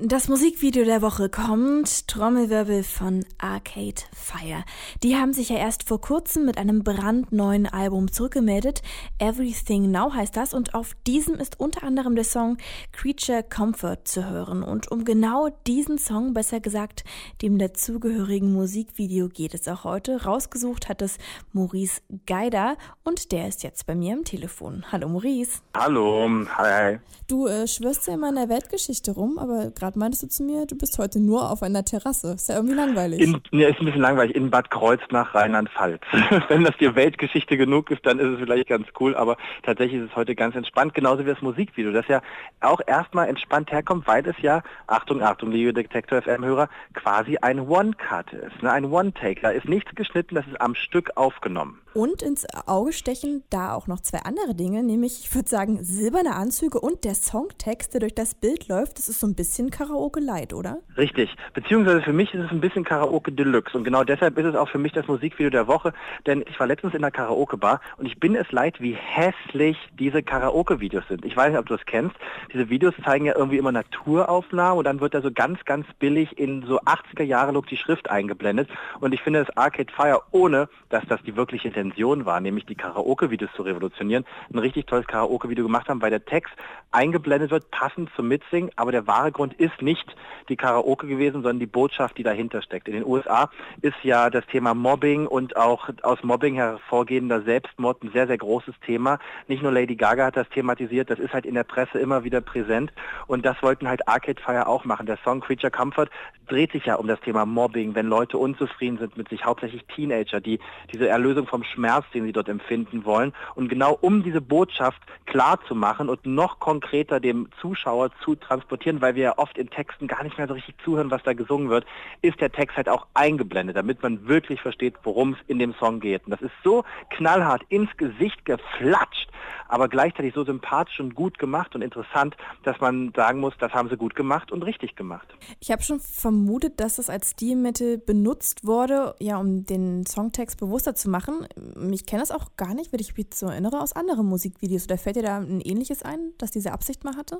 Das Musikvideo der Woche kommt, Trommelwirbel von Arcade Fire. Die haben sich ja erst vor kurzem mit einem brandneuen Album zurückgemeldet. Everything Now heißt das und auf diesem ist unter anderem der Song Creature Comfort zu hören. Und um genau diesen Song, besser gesagt dem dazugehörigen Musikvideo geht es auch heute. Rausgesucht hat es Maurice Geider und der ist jetzt bei mir am Telefon. Hallo Maurice. Hallo, hi. Du äh, schwörst ja immer in der Weltgeschichte rum, aber gerade meintest du zu mir, du bist heute nur auf einer Terrasse. Ist ja irgendwie langweilig. In, ja, ist ein bisschen langweilig. In Bad Kreuznach, Rheinland-Pfalz. Wenn das dir Weltgeschichte genug ist, dann ist es vielleicht ganz cool, aber tatsächlich ist es heute ganz entspannt, genauso wie das Musikvideo, das ja auch erstmal entspannt herkommt, weil es ja, Achtung, Achtung, liebe Detektor FM-Hörer, quasi ein One-Cut ist, ne? ein One-Take. Da ist nichts geschnitten, das ist am Stück aufgenommen. Und ins Auge stechen da auch noch zwei andere Dinge, nämlich ich würde sagen silberne Anzüge und der Songtext, der durch das Bild läuft. Das ist so ein bisschen Karaoke Light, oder? Richtig. Beziehungsweise für mich ist es ein bisschen Karaoke Deluxe und genau deshalb ist es auch für mich das Musikvideo der Woche, denn ich war letztens in der Karaoke Bar und ich bin es leid, wie hässlich diese Karaoke Videos sind. Ich weiß nicht, ob du das kennst. Diese Videos zeigen ja irgendwie immer Naturaufnahmen und dann wird da so ganz, ganz billig in so 80er Jahre Look die Schrift eingeblendet und ich finde das Arcade Fire, ohne dass das die wirkliche Intention war, nämlich die Karaoke-Videos zu revolutionieren, ein richtig tolles Karaoke-Video gemacht haben, weil der Text eingeblendet wird, passend zum Mitsingen, aber der wahre Grund ist nicht die Karaoke gewesen, sondern die Botschaft, die dahinter steckt. In den USA ist ja das Thema Mobbing und auch aus Mobbing hervorgehender Selbstmord ein sehr, sehr großes Thema. Nicht nur Lady Gaga hat das thematisiert, das ist halt in der Presse immer wieder präsent und das wollten halt Arcade Fire auch machen. Der Song Creature Comfort dreht sich ja um das Thema Mobbing, wenn Leute unzufrieden sind mit sich, hauptsächlich Teenager, die diese Erlösung vom Schmerz, den sie dort empfinden wollen. Und genau um diese Botschaft klar zu machen und noch konkreter dem Zuschauer zu transportieren, weil wir ja oft in Texten gar nicht mehr so richtig zuhören, was da gesungen wird, ist der Text halt auch eingeblendet, damit man wirklich versteht, worum es in dem Song geht. Und das ist so knallhart ins Gesicht geflatscht, aber gleichzeitig so sympathisch und gut gemacht und interessant, dass man sagen muss, das haben sie gut gemacht und richtig gemacht. Ich habe schon vermutet, dass das als Stilmittel benutzt wurde, ja, um den Songtext bewusster zu machen. Ich kenne das auch gar nicht, wenn ich mich so erinnere, aus anderen Musikvideos. Oder fällt dir da ein ähnliches ein, dass diese Absicht mal hatte?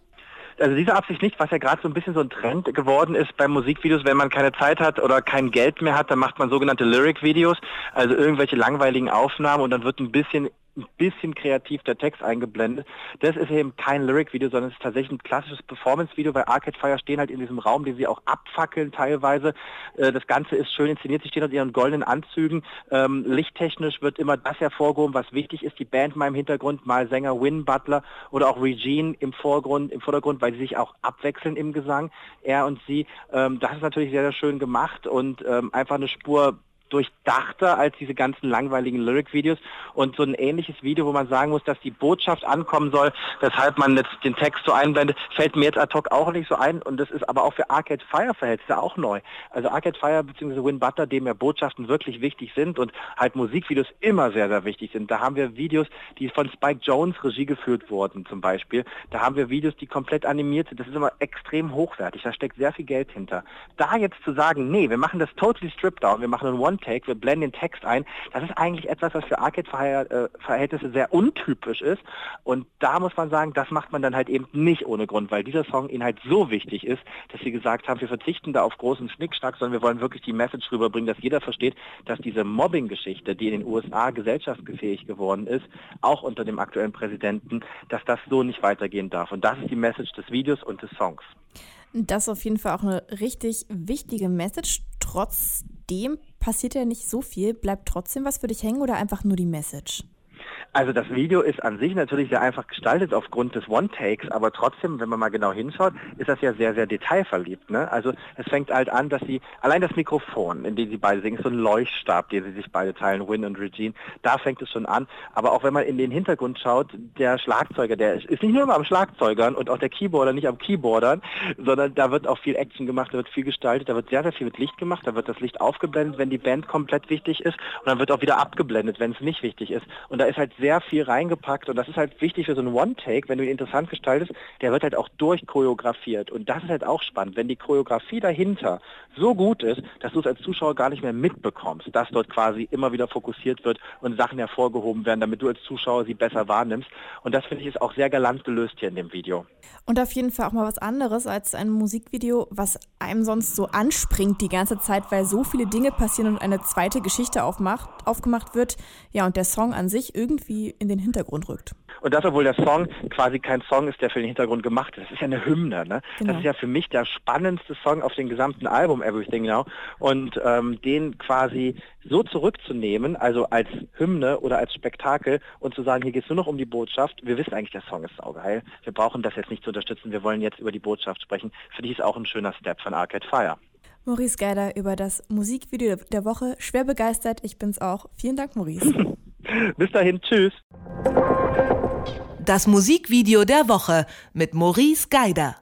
Also diese Absicht nicht, was ja gerade so ein bisschen so ein Trend geworden ist bei Musikvideos, wenn man keine Zeit hat oder kein Geld mehr hat, dann macht man sogenannte Lyric-Videos, also irgendwelche langweiligen Aufnahmen und dann wird ein bisschen ein bisschen kreativ der Text eingeblendet. Das ist eben kein Lyric-Video, sondern es ist tatsächlich ein klassisches Performance-Video, weil Arcade Fire stehen halt in diesem Raum, den sie auch abfackeln teilweise. Äh, das Ganze ist schön inszeniert, sie stehen in ihren goldenen Anzügen. Ähm, lichttechnisch wird immer das hervorgehoben, was wichtig ist. Die Band mal im Hintergrund, mal Sänger Win Butler oder auch Regine im Vorgrund, im Vordergrund, weil sie sich auch abwechseln im Gesang, er und sie. Ähm, das ist natürlich sehr, sehr schön gemacht und ähm, einfach eine Spur durchdachter als diese ganzen langweiligen Lyric-Videos und so ein ähnliches Video, wo man sagen muss, dass die Botschaft ankommen soll, weshalb man jetzt den Text so einblendet, fällt mir jetzt ad hoc auch nicht so ein und das ist aber auch für Arcade Fire Verhältnisse auch neu. Also Arcade Fire bzw. Win Butler, dem ja Botschaften wirklich wichtig sind und halt Musikvideos immer sehr, sehr wichtig sind. Da haben wir Videos, die von Spike Jones Regie geführt wurden zum Beispiel. Da haben wir Videos, die komplett animiert sind. Das ist immer extrem hochwertig. Da steckt sehr viel Geld hinter. Da jetzt zu sagen, nee, wir machen das totally stripped down, wir machen einen One Take, wir blenden den Text ein. Das ist eigentlich etwas, was für Arcade-Verhältnisse sehr untypisch ist. Und da muss man sagen, das macht man dann halt eben nicht ohne Grund, weil dieser Song ihnen halt so wichtig ist, dass sie gesagt haben, wir verzichten da auf großen Schnickschnack, sondern wir wollen wirklich die Message rüberbringen, dass jeder versteht, dass diese Mobbing-Geschichte, die in den USA gesellschaftsgefähig geworden ist, auch unter dem aktuellen Präsidenten, dass das so nicht weitergehen darf. Und das ist die Message des Videos und des Songs. Das ist auf jeden Fall auch eine richtig wichtige Message. Trotzdem passiert ja nicht so viel. Bleibt trotzdem was für dich hängen oder einfach nur die Message? Also das Video ist an sich natürlich sehr einfach gestaltet aufgrund des One-Takes, aber trotzdem, wenn man mal genau hinschaut, ist das ja sehr, sehr detailverliebt. Ne? Also es fängt halt an, dass sie, allein das Mikrofon, in dem sie beide singen, so ein Leuchtstab, den sie sich beide teilen, Win und Regine, da fängt es schon an. Aber auch wenn man in den Hintergrund schaut, der Schlagzeuger, der ist nicht nur immer am Schlagzeugern und auch der Keyboarder nicht am Keyboardern, sondern da wird auch viel Action gemacht, da wird viel gestaltet, da wird sehr, sehr viel mit Licht gemacht, da wird das Licht aufgeblendet, wenn die Band komplett wichtig ist und dann wird auch wieder abgeblendet, wenn es nicht wichtig ist. Und da ist halt sehr sehr viel reingepackt und das ist halt wichtig für so einen One-Take, wenn du ihn interessant gestaltest, der wird halt auch durchchoreografiert und das ist halt auch spannend, wenn die Choreografie dahinter so gut ist, dass du es als Zuschauer gar nicht mehr mitbekommst, dass dort quasi immer wieder fokussiert wird und Sachen hervorgehoben werden, damit du als Zuschauer sie besser wahrnimmst und das finde ich ist auch sehr galant gelöst hier in dem Video. Und auf jeden Fall auch mal was anderes als ein Musikvideo, was einem sonst so anspringt die ganze Zeit, weil so viele Dinge passieren und eine zweite Geschichte aufmacht, aufgemacht wird, ja, und der Song an sich irgendwie in den Hintergrund rückt. Und das, obwohl der Song quasi kein Song ist, der für den Hintergrund gemacht ist. Das ist ja eine Hymne. Ne? Genau. Das ist ja für mich der spannendste Song auf dem gesamten Album Everything Now. Und ähm, den quasi so zurückzunehmen, also als Hymne oder als Spektakel und zu sagen, hier geht es nur noch um die Botschaft. Wir wissen eigentlich, der Song ist saugeil. Wir brauchen das jetzt nicht zu unterstützen. Wir wollen jetzt über die Botschaft sprechen. Für dich ist auch ein schöner Step von Arcade Fire. Maurice Geider über das Musikvideo der Woche. Schwer begeistert, ich bin's auch. Vielen Dank, Maurice. Bis dahin, tschüss. Das Musikvideo der Woche mit Maurice Geider.